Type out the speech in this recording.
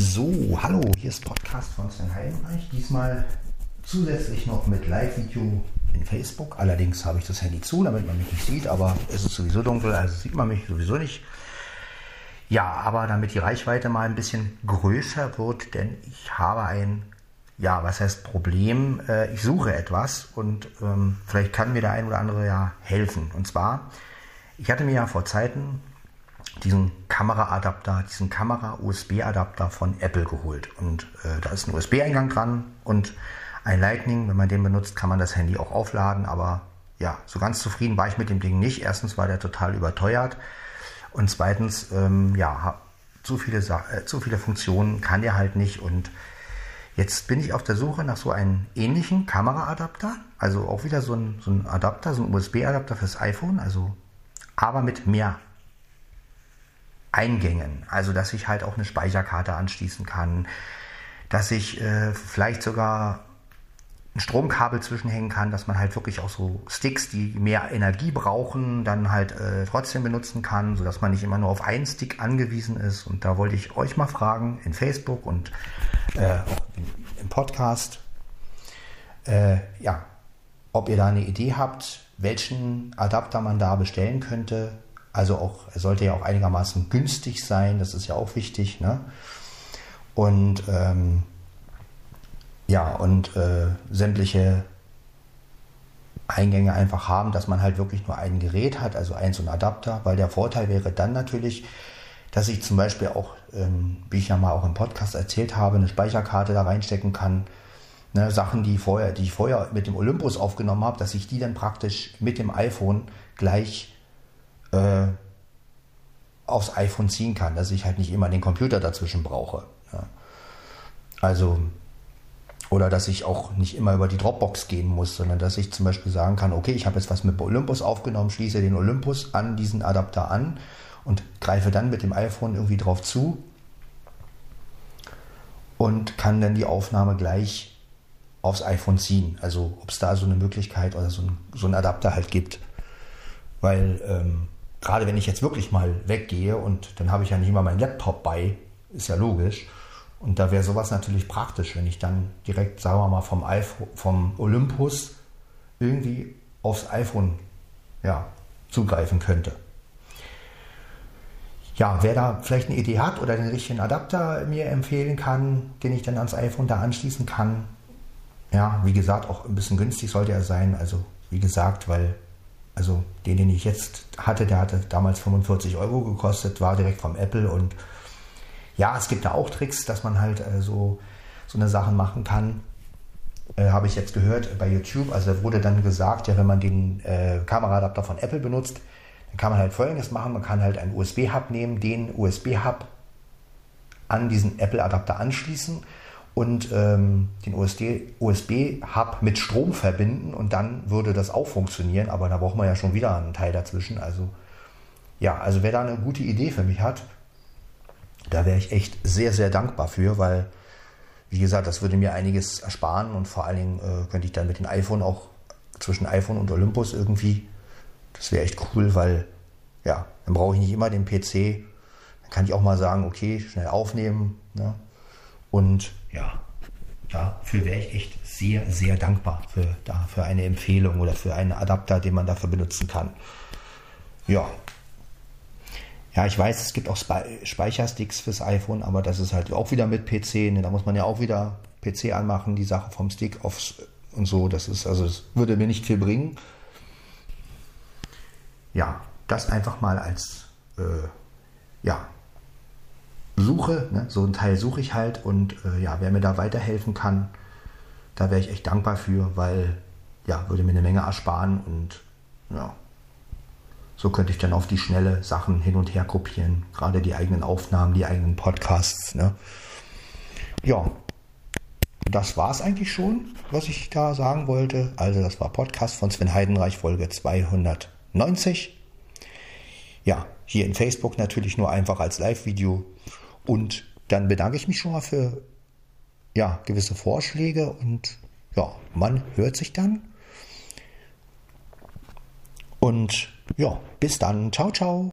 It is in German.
So, hallo, hier ist Podcast von Sven Heidenreich. Diesmal zusätzlich noch mit Live-Video in Facebook. Allerdings habe ich das Handy zu, damit man mich nicht sieht, aber es ist sowieso dunkel, also sieht man mich sowieso nicht. Ja, aber damit die Reichweite mal ein bisschen größer wird, denn ich habe ein, ja, was heißt Problem? Äh, ich suche etwas und ähm, vielleicht kann mir der ein oder andere ja helfen. Und zwar, ich hatte mir ja vor Zeiten diesen Kameraadapter, diesen Kamera-USB-Adapter von Apple geholt. Und äh, da ist ein USB-Eingang dran und ein Lightning. Wenn man den benutzt, kann man das Handy auch aufladen. Aber ja, so ganz zufrieden war ich mit dem Ding nicht. Erstens war der total überteuert und zweitens, ähm, ja, zu viele, äh, zu viele Funktionen kann der halt nicht. Und jetzt bin ich auf der Suche nach so einem ähnlichen Kameraadapter. Also auch wieder so ein, so ein Adapter, so ein USB-Adapter fürs iPhone. Also aber mit mehr Eingängen. Also, dass ich halt auch eine Speicherkarte anschließen kann, dass ich äh, vielleicht sogar ein Stromkabel zwischenhängen kann, dass man halt wirklich auch so Sticks, die mehr Energie brauchen, dann halt äh, trotzdem benutzen kann, sodass man nicht immer nur auf einen Stick angewiesen ist. Und da wollte ich euch mal fragen in Facebook und äh, im Podcast, äh, ja, ob ihr da eine Idee habt, welchen Adapter man da bestellen könnte, also auch, er sollte ja auch einigermaßen günstig sein, das ist ja auch wichtig. Ne? Und ähm, ja, und äh, sämtliche Eingänge einfach haben, dass man halt wirklich nur ein Gerät hat, also ein so ein Adapter, weil der Vorteil wäre dann natürlich, dass ich zum Beispiel auch, ähm, wie ich ja mal auch im Podcast erzählt habe, eine Speicherkarte da reinstecken kann. Ne, Sachen, die, vorher, die ich vorher mit dem Olympus aufgenommen habe, dass ich die dann praktisch mit dem iPhone gleich äh, aufs iPhone ziehen kann, dass ich halt nicht immer den Computer dazwischen brauche. Ja. Also, oder dass ich auch nicht immer über die Dropbox gehen muss, sondern dass ich zum Beispiel sagen kann, okay, ich habe jetzt was mit Olympus aufgenommen, schließe den Olympus an diesen Adapter an und greife dann mit dem iPhone irgendwie drauf zu und kann dann die Aufnahme gleich aufs iPhone ziehen. Also ob es da so eine Möglichkeit oder so ein, so ein Adapter halt gibt. Weil ähm, gerade wenn ich jetzt wirklich mal weggehe und dann habe ich ja nicht immer meinen Laptop bei, ist ja logisch. Und da wäre sowas natürlich praktisch, wenn ich dann direkt, sagen wir mal, vom, iPhone, vom Olympus irgendwie aufs iPhone ja, zugreifen könnte. Ja, wer da vielleicht eine Idee hat oder den richtigen Adapter mir empfehlen kann, den ich dann ans iPhone da anschließen kann, ja, wie gesagt, auch ein bisschen günstig sollte er sein. Also, wie gesagt, weil also den, den ich jetzt hatte, der hatte damals 45 Euro gekostet, war direkt vom Apple und ja, es gibt da auch Tricks, dass man halt äh, so, so eine Sachen machen kann. Äh, Habe ich jetzt gehört bei YouTube. Also wurde dann gesagt, ja, wenn man den äh, Kameraadapter von Apple benutzt, dann kann man halt folgendes machen. Man kann halt einen USB-Hub nehmen, den USB-Hub an diesen Apple-Adapter anschließen und ähm, den USB-Hub mit Strom verbinden und dann würde das auch funktionieren, aber da braucht man ja schon wieder einen Teil dazwischen. Also ja, also wer da eine gute Idee für mich hat, da wäre ich echt sehr, sehr dankbar für, weil, wie gesagt, das würde mir einiges ersparen und vor allen Dingen äh, könnte ich dann mit dem iPhone auch zwischen iPhone und Olympus irgendwie, das wäre echt cool, weil ja, dann brauche ich nicht immer den PC, dann kann ich auch mal sagen, okay, schnell aufnehmen, ne? Und ja, dafür wäre ich echt sehr, sehr dankbar für, da, für eine Empfehlung oder für einen Adapter, den man dafür benutzen kann. Ja. Ja, ich weiß, es gibt auch Speichersticks fürs iPhone, aber das ist halt auch wieder mit PC. Ne? Da muss man ja auch wieder PC anmachen, die Sache vom Stick aufs und so. Das ist, also, es würde mir nicht viel bringen. Ja, das einfach mal als, äh, ja, suche, ne? so ein Teil suche ich halt und äh, ja, wer mir da weiterhelfen kann, da wäre ich echt dankbar für, weil ja, würde mir eine Menge ersparen und ja, so könnte ich dann auf die schnelle Sachen hin und her kopieren, gerade die eigenen Aufnahmen, die eigenen Podcasts. Ne? Ja, das war es eigentlich schon, was ich da sagen wollte. Also das war Podcast von Sven Heidenreich, Folge 290. Ja, hier in Facebook natürlich nur einfach als Live-Video. Und dann bedanke ich mich schon mal für ja, gewisse Vorschläge und ja, man hört sich dann. Und ja, bis dann. Ciao, ciao.